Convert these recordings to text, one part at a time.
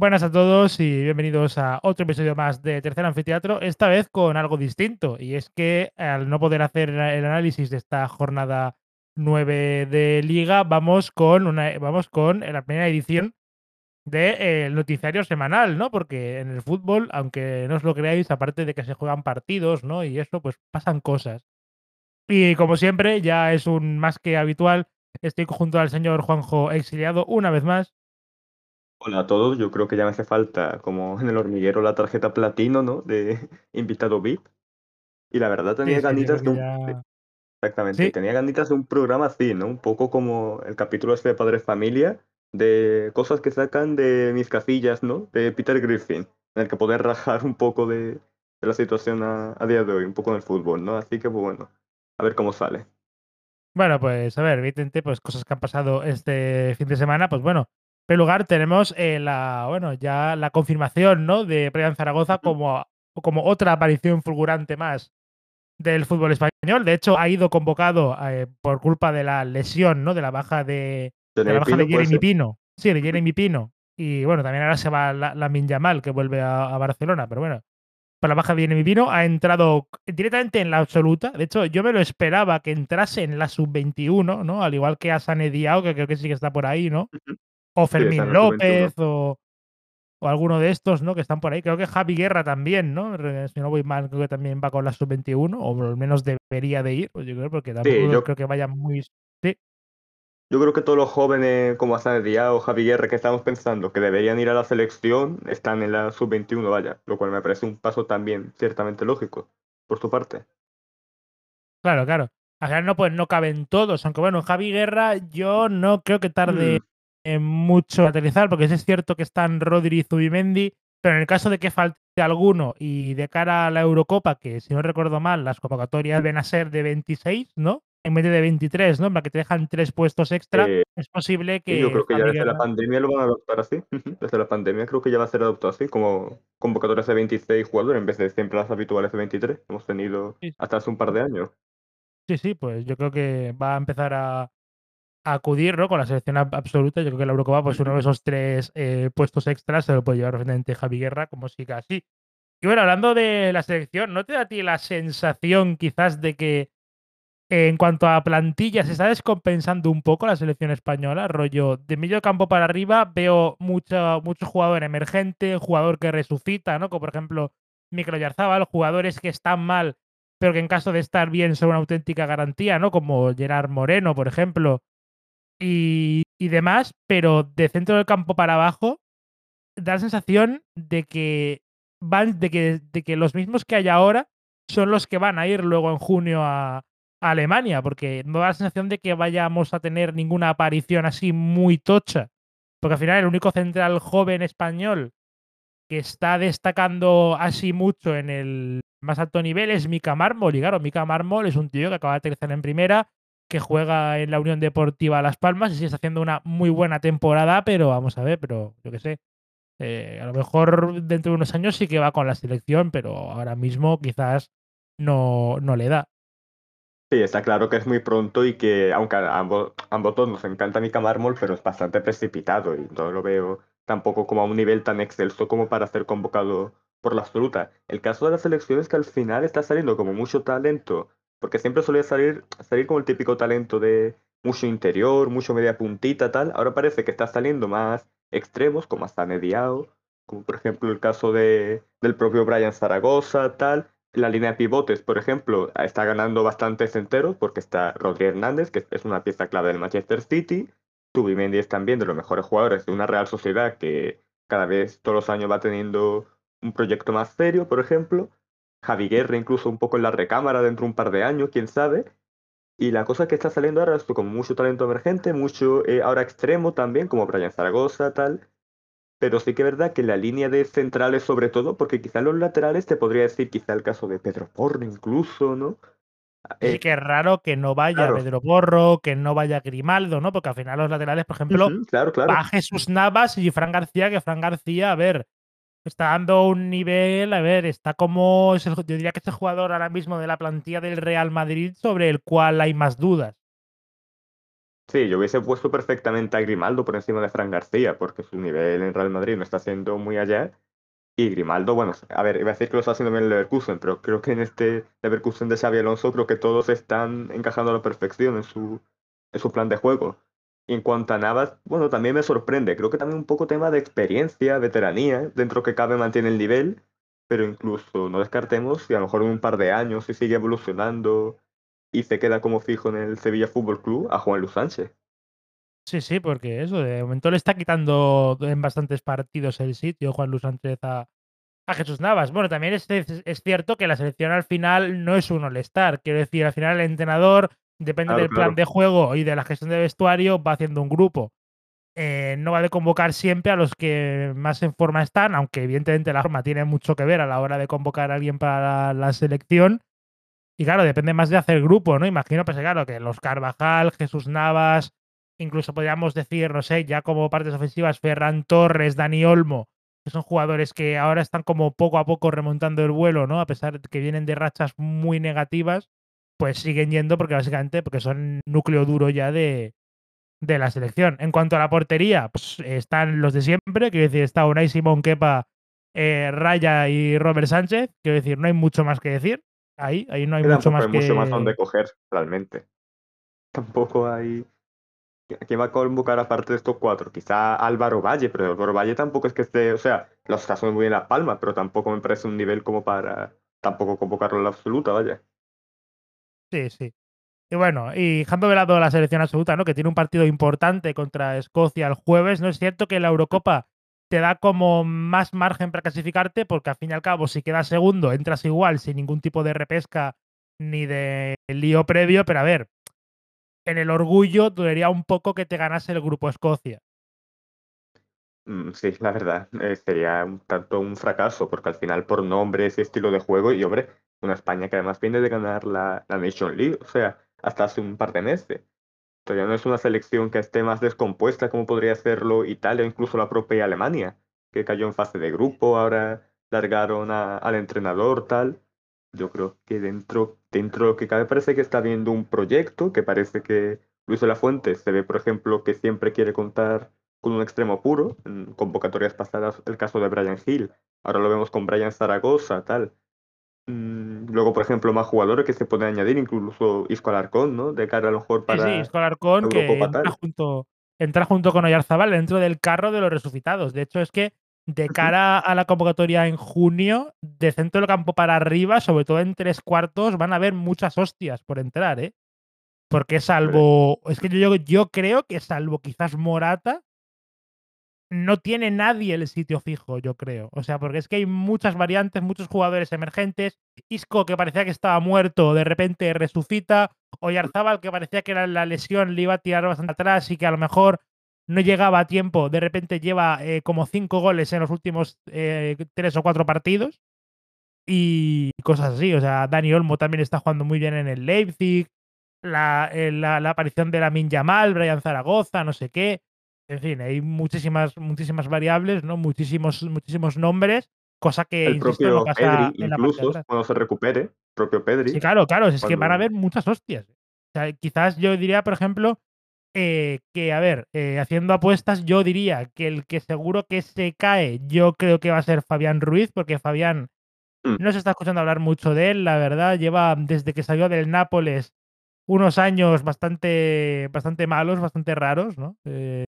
Buenas a todos y bienvenidos a otro episodio más de Tercer Anfiteatro, esta vez con algo distinto. Y es que al no poder hacer el análisis de esta jornada 9 de Liga, vamos con, una, vamos con la primera edición del noticiario semanal, ¿no? Porque en el fútbol, aunque no os lo creáis, aparte de que se juegan partidos, ¿no? Y eso, pues pasan cosas. Y como siempre, ya es un más que habitual, estoy junto al señor Juanjo exiliado una vez más. Hola a todos, yo creo que ya me hace falta, como en el hormiguero, la tarjeta platino, ¿no? De invitado VIP. Y la verdad tenía Sí, ganitas de un... ya. Exactamente, Sí, tenía ganitas de un programa así, ¿no? Un poco como el capítulo este de Padre Familia, de cosas que sacan de mis casillas, ¿no? De Peter Griffin, en el que poder rajar un poco de, de la situación a, a día de hoy, un poco en el fútbol, ¿no? Así que, pues bueno, a ver cómo sale. Bueno, pues a ver, evidentemente, pues cosas que han pasado este fin de semana, pues bueno, en primer lugar tenemos eh, la, bueno, ya la confirmación, ¿no? De Brian Zaragoza como, como otra aparición fulgurante más del fútbol español. De hecho, ha ido convocado eh, por culpa de la lesión, ¿no? De la baja de, de la baja de Pino puede Jeremy. Pino. Sí, de. Jeremy Pino. Y bueno, también ahora se va la, la Yamal, que vuelve a, a Barcelona, pero bueno. Para la baja de Jeremy Pino ha entrado directamente en la absoluta. De hecho, yo me lo esperaba que entrase en la sub-21, ¿no? Al igual que a Sané Diao, que creo que sí que está por ahí, ¿no? O Sí, Fermín la sub-21. López o, o alguno de estos, ¿no? Que están por ahí. Creo que Javi Guerra también, ¿no? Si no voy mal, creo que también va con la sub-21, o al menos debería de ir, pues yo creo, porque Sí, tampoco yo creo que vaya muy... Sí, Yo creo que todos los jóvenes como Hassan Díaz o Javi Guerra que estamos pensando que deberían ir a la selección están en la sub-21, vaya, lo cual me parece un paso también ciertamente lógico por su parte. claro, claro. Al final no, pues no caben todos, aunque bueno, Javi Guerra yo no creo que tarde Hmm, mucho en aterrizar, porque sí es cierto que están Rodri y Zubimendi, pero en el caso de que falte alguno y de cara a la Eurocopa, que si no recuerdo mal, las convocatorias ven a ser de 26, ¿no? En vez de 23, ¿no? Para que te dejan tres puestos extra, eh, es posible y yo que creo que ya desde la pandemia lo van a adoptar así. Desde la pandemia creo que ya va a ser adoptado así, como convocatorias de 26 jugadores en vez de siempre las habituales de 23. Hemos tenido hasta hace un par de años. sí, sí, pues yo creo que va a empezar a acudir, ¿no? Con la selección ab- absoluta. Yo creo que la Eurocopa, pues uno de esos tres eh, puestos extras se lo puede llevar perfectamente Javi Guerra, como siga así. Y bueno, hablando de la selección, ¿no te da a ti la sensación quizás de que en cuanto a plantilla se está descompensando un poco la selección española? Rollo, de medio campo para arriba veo mucho, mucho jugador emergente, jugador que resucita, ¿no? Como por ejemplo Micro Yarzábal, jugadores que están mal, pero que en caso de estar bien son una auténtica garantía, ¿no? Como Gerard Moreno, por ejemplo, y, y demás, pero de centro del campo para abajo da la sensación de que van de que de que los mismos que hay ahora son los que van a ir luego en junio a Alemania, porque no da la sensación de que vayamos a tener ninguna aparición así muy tocha. Porque al final el único central joven español que está destacando así mucho en el más alto nivel es Mika Mármol. Y claro, Mika Mármol es un tío que acaba de aterrizar en primera, que juega en la Unión Deportiva Las Palmas y sí está haciendo una muy buena temporada, pero vamos a ver, pero yo qué sé, eh, a lo mejor dentro de unos años sí que va con la selección, pero ahora mismo quizás no, no le da. Sí, está claro que es muy pronto y que, aunque a ambos, ambos dos nos encanta Mika Mármol, pero es bastante precipitado y no lo veo tampoco como a un nivel tan excelso como para ser convocado por la absoluta. El caso de la selección es que al final está saliendo como mucho talento, porque siempre solía salir, salir como el típico talento de mucho interior, mucho media puntita, tal. Ahora parece que está saliendo más extremos, como hasta mediado, como por ejemplo el caso de, del propio Brian Zaragoza, tal la línea de pivotes, por ejemplo, está ganando bastantes enteros porque está Rodri Hernández, que es una pieza clave del Manchester City. Zubimendi es también de los mejores jugadores de una Real Sociedad que cada vez, todos los años, va teniendo un proyecto más serio, por ejemplo. Javi Guerra incluso un poco en la recámara dentro de un par de años, quién sabe. Y la cosa que está saliendo ahora es con mucho talento emergente, mucho eh, ahora extremo también, como Brian Zaragoza, tal. Pero sí que es verdad que la línea de centrales sobre todo, porque quizá los laterales te podría decir quizá el caso de Pedro Porro incluso, ¿no? Sí que es raro que no vaya claro, Pedro Porro, que no vaya Grimaldo, ¿no? Porque al final los laterales, por ejemplo, ujú, claro, va claro. Jesús Navas y Fran García, que Fran García, a ver, está dando un nivel, a ver, está como, yo diría que es el jugador ahora mismo de la plantilla del Real Madrid sobre el cual hay más dudas. Sí, yo hubiese puesto perfectamente a Grimaldo por encima de Fran García, porque su nivel en Real Madrid no está siendo muy allá. Y Grimaldo, bueno, a ver, iba a decir que lo está haciendo bien el Leverkusen, pero creo que en este Leverkusen de Xavi Alonso creo que todos están encajando a la perfección en su, en su plan de juego. Y en cuanto a Navas, bueno, también me sorprende. Creo que también un poco tema de experiencia, veteranía, dentro que cabe mantiene el nivel, pero incluso no descartemos si a lo mejor en un par de años, si sigue evolucionando y se queda como fijo en el Sevilla Fútbol Club, a Juan Luis Sánchez. Sí, sí, porque eso, de momento le está quitando en bastantes partidos el sitio Juan Luis Sánchez a, a Jesús Navas. Bueno, también es, es, cierto que la selección al final no es un all-star. Quiero decir, al final el entrenador, depende del plan de juego y de la gestión de vestuario, va haciendo un grupo. Eh, no va a convocar siempre a los que más en forma están, aunque evidentemente la forma tiene mucho que ver a la hora de convocar a alguien para la, selección. Y claro, depende más de hacer grupo, ¿no? Imagino, pues claro, que los Carvajal, Jesús Navas, incluso podríamos decir, no sé, ya como partes ofensivas, Ferran Torres, Dani Olmo, que son jugadores que ahora están como poco a poco remontando el vuelo, ¿no? A pesar de que vienen de rachas muy negativas, pues siguen yendo porque básicamente porque son núcleo duro ya de, de la selección. En cuanto a la portería, pues están los de siempre, quiero decir, está Unai Simón Kepa, eh, Raya y Robert Sánchez, quiero decir, no hay mucho más que decir. Ahí, ahí no hay mucho más hay que... mucho más donde coger, realmente. Tampoco hay... ¿Quién va a convocar aparte de estos cuatro? Quizá Álvaro Valle, pero Álvaro Valle tampoco es que esté, o sea, los está muy bien Las Palmas, pero tampoco me parece un nivel como para tampoco convocarlo en la absoluta, vaya. Sí, sí. Y bueno, y dejando de lado la selección absoluta, ¿no? Que tiene un partido importante contra Escocia el jueves, ¿no? Es cierto que la Eurocopa te da como más margen para clasificarte, porque al fin y al cabo, si quedas segundo, entras igual, sin ningún tipo de repesca ni de lío previo, pero a ver, en el orgullo dudaría un poco que te ganase el grupo Escocia. Mm, sí, la verdad, eh, sería un tanto un fracaso, porque al final por nombres y estilo de juego, y hombre, una España que además viene de ganar la, la Nation League, o sea, hasta hace un par de meses. Todavía no es una selección que esté más descompuesta como podría serlo Italia incluso la propia Alemania, que cayó en fase de grupo, ahora largaron al entrenador, tal. Yo creo que dentro, dentro de lo que cabe parece que está viendo un proyecto, que parece que Luis de la Fuente se ve, por ejemplo, que siempre quiere contar con un extremo puro. En convocatorias pasadas, el caso de Brian Hill. Ahora lo vemos con Brian Zaragoza, tal. Mm, luego, por ejemplo, más jugadores que se pueden añadir, incluso Isco Alarcón, ¿no? De cara a lo mejor para. Sí, sí, Isco Alarcón, que entra junto, entra junto con Oyarzabal dentro del carro de los resucitados. De hecho, es que de cara a la convocatoria en junio, de centro del campo para arriba, sobre todo en tres cuartos, van a haber muchas hostias por entrar, ¿eh? Porque salvo. Es que yo, yo creo que salvo quizás Morata, no tiene nadie el sitio fijo, yo creo. O sea, porque es que hay muchas variantes, muchos jugadores emergentes. Isco, que parecía que estaba muerto, de repente resucita. Oyarzábal, que parecía que la lesión le iba a tirar bastante atrás y que a lo mejor no llegaba a tiempo. De repente lleva eh, como cinco goles en los últimos eh, tres o cuatro partidos. Y cosas así. O sea, Dani Olmo también está jugando muy bien en el Leipzig. La, eh, la, la aparición de la Yamal, Brian Zaragoza, no sé qué. En fin, hay muchísimas, muchísimas variables, ¿no? Muchísimos, muchísimos nombres, cosa que el propio Pedri, incluso cuando se recupere, propio Pedri. Sí, claro, claro, es que van a haber muchas hostias. O sea, quizás yo diría, por ejemplo, eh, que, a ver, eh, haciendo apuestas, yo diría que el que seguro que se cae, yo creo que va a ser Fabián Ruiz, porque Fabián mm. no se está escuchando hablar mucho de él, la verdad, lleva desde que salió del Nápoles unos años bastante, bastante malos, bastante raros, ¿no? Eh,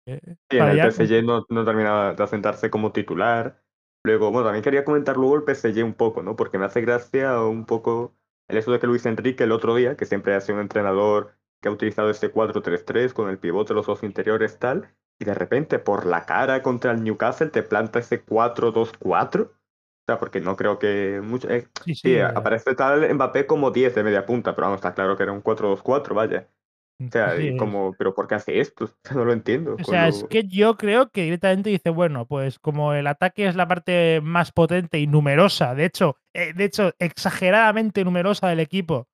sí, en el PSG no, no terminaba de asentarse como titular. Luego, bueno, también quería comentar luego el PSG un poco, ¿no? Porque me hace gracia un poco el hecho de que Luis Enrique el otro día, que siempre ha sido un entrenador que ha utilizado este 4-3-3 con el pivote, los dos interiores, tal, y de repente por la cara contra el Newcastle te planta ese 4-2-4 o sea, porque no creo que mucho. Eh, sí, sí, eh. aparece tal Mbappé como 10 de media punta, pero vamos, está claro que era un 4-2-4, vaya. O sea, y como, pero ¿por qué hace esto? No lo entiendo. O sea, es que yo creo que directamente dice, bueno, pues como el ataque es la parte más potente y numerosa, de hecho, eh, de hecho, exageradamente numerosa del equipo,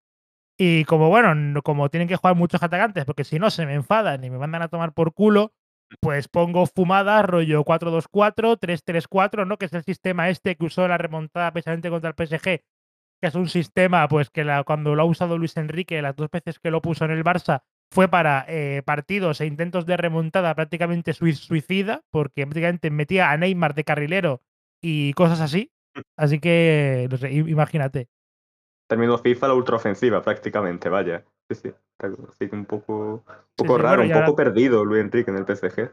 y como bueno, como tienen que jugar muchos atacantes, porque si no se me enfadan y me mandan a tomar por culo, pues pongo fumada, rollo 4-2-4, 3-3-4, ¿no? Que es el sistema este que usó la remontada precisamente contra el PSG, que es un sistema, pues que cuando lo ha usado Luis Enrique, las dos veces que lo puso en el Barça, fue para eh, partidos e intentos de remontada prácticamente suicida, porque prácticamente metía a Neymar de carrilero y cosas así. Así que, no sé, imagínate. Terminó FIFA la ultraofensiva prácticamente, vaya. Sí, sí. Así que un poco, poco raro, un poco perdido Luis Enrique en el PSG.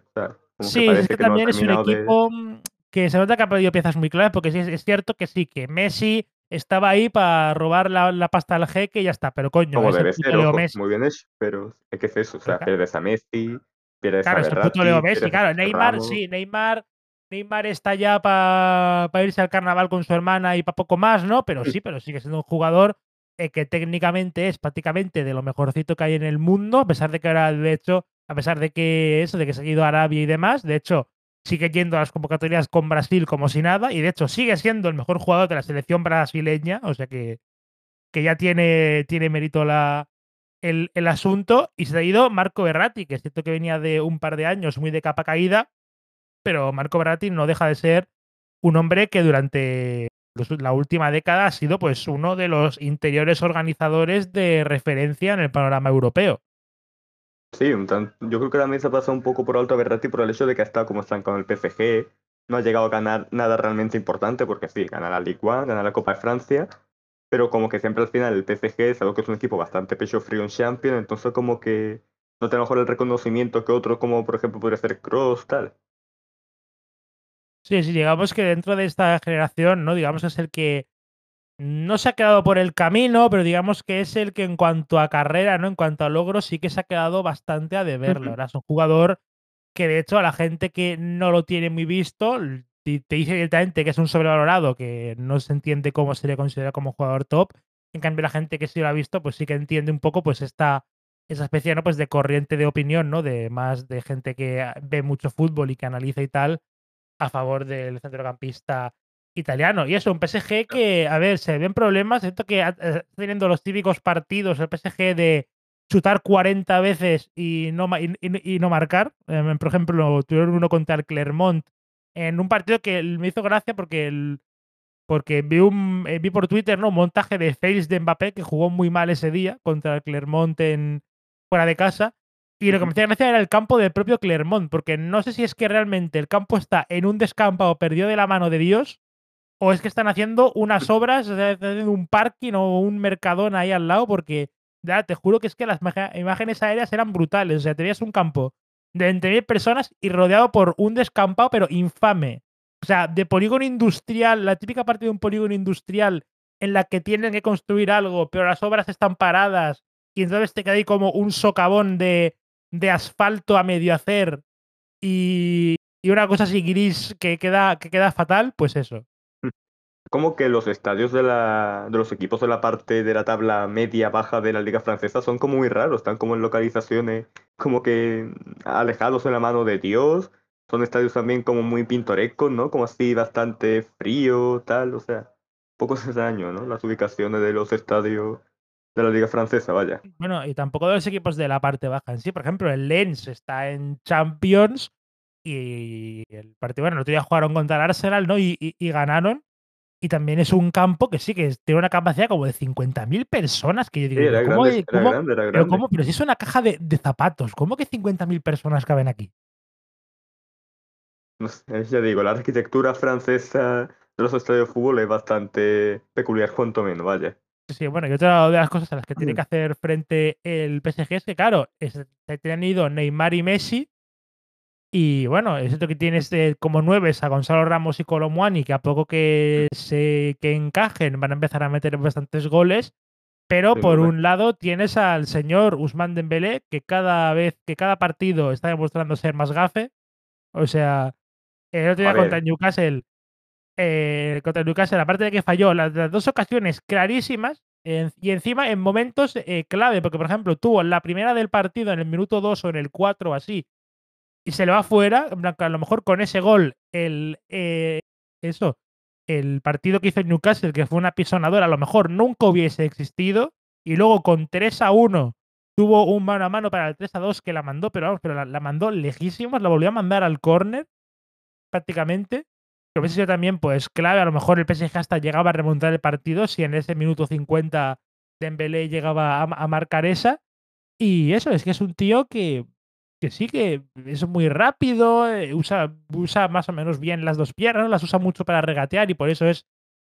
sí, es que, también es un equipo mm, que se nota que ha perdido piezas muy claras, porque sí, es cierto que sí, que Messi estaba ahí para robar la, pasta al jeque y ya está, pero coño, Como debe ser, muy bien hecho, pero es que es eso, o sea, pierdes a Messi, pierdes claro, a Claro, es puto Leo Messi, claro, Neymar, sí, Neymar, Neymar está ya para irse al carnaval con su hermana y para poco más, ¿no? Pero sí, pero sigue siendo un jugador eh, que técnicamente es prácticamente de lo mejorcito que hay en el mundo, a pesar de que ahora, de hecho, a pesar de que eso, de que se ha ido a Arabia y demás, de hecho, sigue yendo a las convocatorias con Brasil como si nada, y de hecho sigue siendo el mejor jugador de la selección brasileña, o sea que, que ya tiene, tiene mérito la, el, el, asunto, y se ha ido Marco Berratti, que es cierto que venía de un par de años muy de capa caída, pero Marco Berratti no deja de ser un hombre que durante la última década ha sido pues uno de los interiores organizadores de referencia en el panorama europeo. Sí, yo creo que también se ha pasado un poco por alto a Berratti por el hecho de que ha estado como están con el PSG, no ha llegado a ganar nada realmente importante, porque sí, gana la Ligue 1, gana la Copa de Francia, pero como que siempre al final el PSG es algo que es un equipo bastante pecho frío en Champions, entonces como que no tiene mejor el reconocimiento que otros, como por ejemplo podría ser Cross, tal. Sí, sí, digamos que dentro de esta generación, ¿no? Digamos que es el que no se ha quedado por el camino, pero digamos que es el que en cuanto a carrera, ¿no? En cuanto a logros, sí que se ha quedado bastante a deber. La verdad, es un jugador que de hecho a la gente que no lo tiene muy visto, te dice directamente que es un sobrevalorado, que no se entiende cómo se le considera como jugador top. En cambio, la gente que sí lo ha visto, pues sí que entiende un poco pues esta esa especie ¿no? pues de corriente de opinión, ¿no? De más de gente que ve mucho fútbol y que analiza y tal, a favor del centrocampista italiano. Y eso, un PSG que, a ver, se ven problemas. Siento que eh, está teniendo los típicos partidos, el PSG de chutar 40 veces y no, y, no marcar. Em, por ejemplo, tuvieron uno contra el Clermont en un partido que me hizo gracia porque el, porque vi un eh, vi por Twitter ¿no? un montaje de fails de Mbappé que jugó muy mal ese día contra el Clermont en fuera de casa y lo que me hacía gracia era el campo del propio Clermont, porque no sé si es que realmente el campo está en un descampado perdido de la mano de Dios, o es que están haciendo unas obras, están haciendo un parking o un mercadón ahí al lado, porque ya te juro que es que las imágenes aéreas eran brutales. O sea, te veías un campo de 20.000 personas y rodeado por un descampado, pero infame. O sea, de polígono industrial, la típica parte de un polígono industrial en la que tienen que construir algo, pero las obras están paradas y entonces te queda ahí como un socavón de de asfalto a medio hacer y, una cosa así gris que queda, que queda fatal, pues eso. Como que los estadios de, la, de los equipos de la parte de la tabla media-baja de la liga francesa son como muy raros, están como en localizaciones como que alejados de la mano de Dios, son estadios también como muy pintorescos, ¿no? Como así bastante frío, tal, o sea, poco extraño, ¿no? Las ubicaciones de los estadios de la liga francesa, vaya. Bueno, y tampoco de los equipos de la parte baja en sí. Por ejemplo, el Lens está en Champions y el partido, bueno, el otro día jugaron contra el Arsenal, ¿no? Y, ganaron. Y también es un campo que sí, que tiene una capacidad como de 50.000 personas. Que yo digo, era, ¿cómo, grande, era grande, era grande. Pero, ¿cómo? pero si es una caja de, zapatos, ¿cómo que 50.000 personas caben aquí? No sé, ya digo, la arquitectura francesa de los estadios de fútbol es bastante peculiar, cuanto menos, vaya. Sí, bueno, y otra de las cosas a las que tiene que hacer frente el PSG es que, claro, se han ido Neymar y Messi. Y bueno, es cierto que tienes como nueves a Gonzalo Ramos y Colomwani, que a poco que se que encajen van a empezar a meter bastantes goles. Pero por un lado tienes al señor Usman Dembélé, que cada vez, que cada partido está demostrando ser más gafe. O sea, el otro día contra Newcastle eh, contra el Newcastle, aparte de que falló las, dos ocasiones clarísimas y encima en momentos eh, clave, porque por ejemplo tuvo la primera del partido en el minuto 2 o en el 4 o así, y se le va fuera, a lo mejor con ese gol, el eh, eso, el partido que hizo el Newcastle, que fue una pisonadora, a lo mejor nunca hubiese existido, y luego con 3 a 1 tuvo un mano a mano para el 3 a 2 que la mandó, pero vamos, pero la, mandó lejísimos, la volvió a mandar al córner prácticamente que hubiese sido también pues clave. A lo mejor el PSG hasta llegaba a remontar el partido si en ese minuto 50 Dembélé llegaba a, marcar esa. Y eso, es que es un tío que que sí que es muy rápido, eh, usa usa más o menos bien las 2 piernas, las usa mucho para regatear y por eso es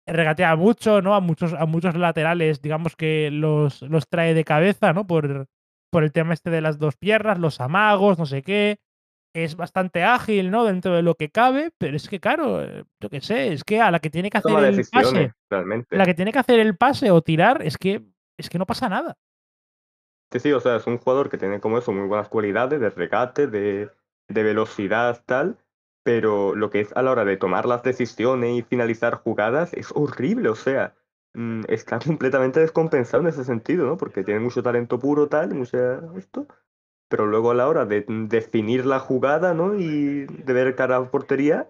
regatea mucho, ¿no? A muchos a muchos laterales, digamos que los los trae de cabeza, ¿no? Por por el tema este de las 2 piernas, los amagos, no sé qué. Es bastante ágil, ¿no? Dentro de lo que cabe, pero es que claro, yo qué sé, es que a la que tiene que hacer el pase realmente. la que tiene que hacer el pase o tirar, es que es que no pasa nada. Sí, sí, o sea, es un jugador que tiene como eso, muy buenas cualidades de regate, de, de velocidad, tal, pero lo que es a la hora de tomar las decisiones y finalizar jugadas es horrible, o sea, mm, está completamente descompensado en ese sentido, ¿no? Porque tiene mucho talento puro, tal, mucha esto, pero luego a la hora de definir la jugada, ¿no? Y de ver cara a portería,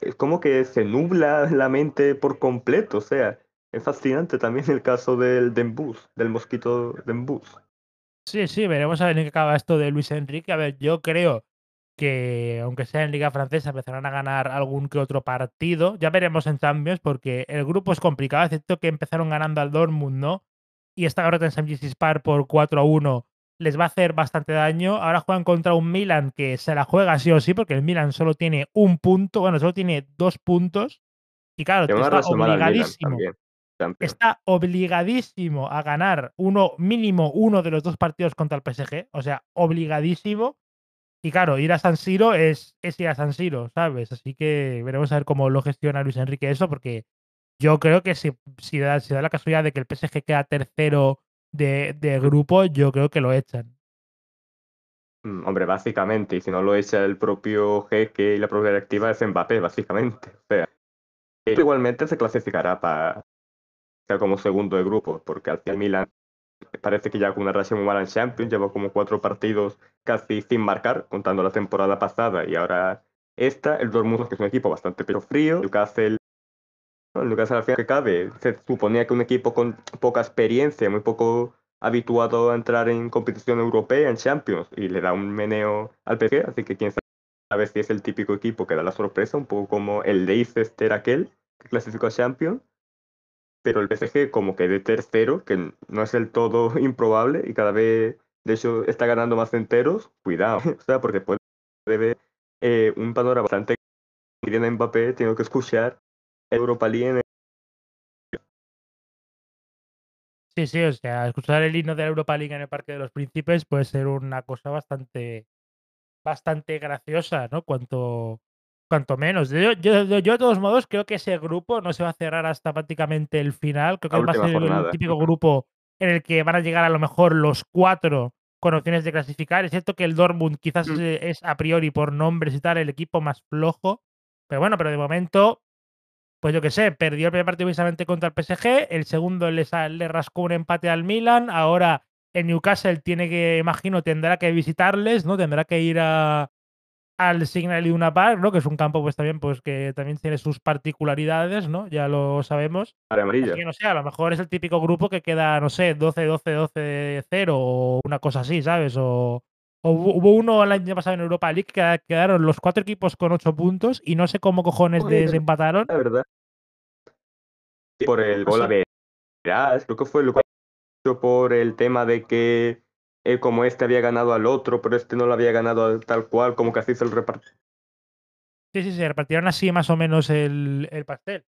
es como que se nubla la mente por completo, o sea, es fascinante también el caso del Dembús, del mosquito Dembús. Sí, sí, veremos a ver en qué acaba esto de Luis Enrique. A ver, yo creo que, aunque sea en Liga Francesa, empezarán a ganar algún que otro partido. Ya veremos en Champions, porque el grupo es complicado. Es cierto que empezaron ganando al Dortmund, ¿no? Y esta derrota en. James's Park por 4 a 1 les va a hacer bastante daño. Ahora juegan contra un Milan que se la juega sí o sí, porque el Milan solo tiene un punto, bueno, solo tiene dos puntos. Y claro, está obligadísimo también, está obligadísimo a ganar uno, mínimo uno de los dos partidos contra el PSG, o sea, obligadísimo. Y claro, ir a San Siro es, es ir a San Siro, ¿sabes? Así que veremos a ver cómo lo gestiona Luis Enrique eso, porque yo creo que si, si, da, si da la casualidad de que el PSG queda tercero de, de grupo, yo creo que lo echan. Mm, Hombre, básicamente, y si no lo echa el propio jeque y la propia directiva es Mbappé, básicamente. O sea, igualmente se clasificará para como segundo de grupo, porque al final Milan parece que ya con una racha muy mala en Champions, lleva como cuatro partidos casi sin marcar, contando la temporada pasada y ahora esta, el Dortmund que es un equipo bastante pero frío, Newcastle, ¿no? el Newcastle al final que cabe, se suponía que un equipo con poca experiencia, muy poco habituado a entrar en competición europea, en Champions, y le da un meneo al PSG, así que quién sabe si es el típico equipo que da la sorpresa, un poco como el Leicester aquel, que clasificó a Champions, pero el PSG como que de tercero, que no es el todo improbable, y cada vez, de hecho, está ganando más enteros, cuidado, o sea, porque puede ver eh, un panorama bastante que Mbappé, tengo que escuchar Europa League en Sí, sí, o sea, escuchar el himno de la Europa League en el Parque de los Príncipes puede ser una cosa bastante, bastante graciosa, ¿no? Cuanto, cuanto menos. Yo, yo, yo, yo, de todos modos, creo que ese grupo no se va a cerrar hasta prácticamente el final. Creo que va a ser el, el jornada. típico grupo en el que van a llegar a lo mejor los cuatro con opciones de clasificar. Es cierto que el Dortmund quizás Mm. es, es a priori por nombres y tal el equipo más flojo. Pero bueno, pero de momento pues yo qué sé, perdió el primer partido precisamente contra el PSG, el segundo le, le rascó un empate al Milan, ahora el Newcastle tiene que, imagino, tendrá que visitarles, ¿no? Tendrá que ir a, al Signal Iduna Park, ¿no? Que es un campo, pues también, pues que también tiene sus particularidades, ¿no? Ya lo sabemos. Que no sé, a lo mejor es el típico grupo que queda, no sé, 12, 12, 12, 0 o una cosa así, ¿sabes? O hubo hubo uno el año pasado en Europa League que queda- quedaron los cuatro equipos con 8 puntos y no sé cómo cojones Oye, desempataron. la verdad. Por el No gol a. Verás, creo que fue lo por el tema de que eh, como este había ganado al otro, pero este no lo había ganado al- tal cual, como que así se el repartió. Sí, sí, se repartieron así más o menos el, el pastel.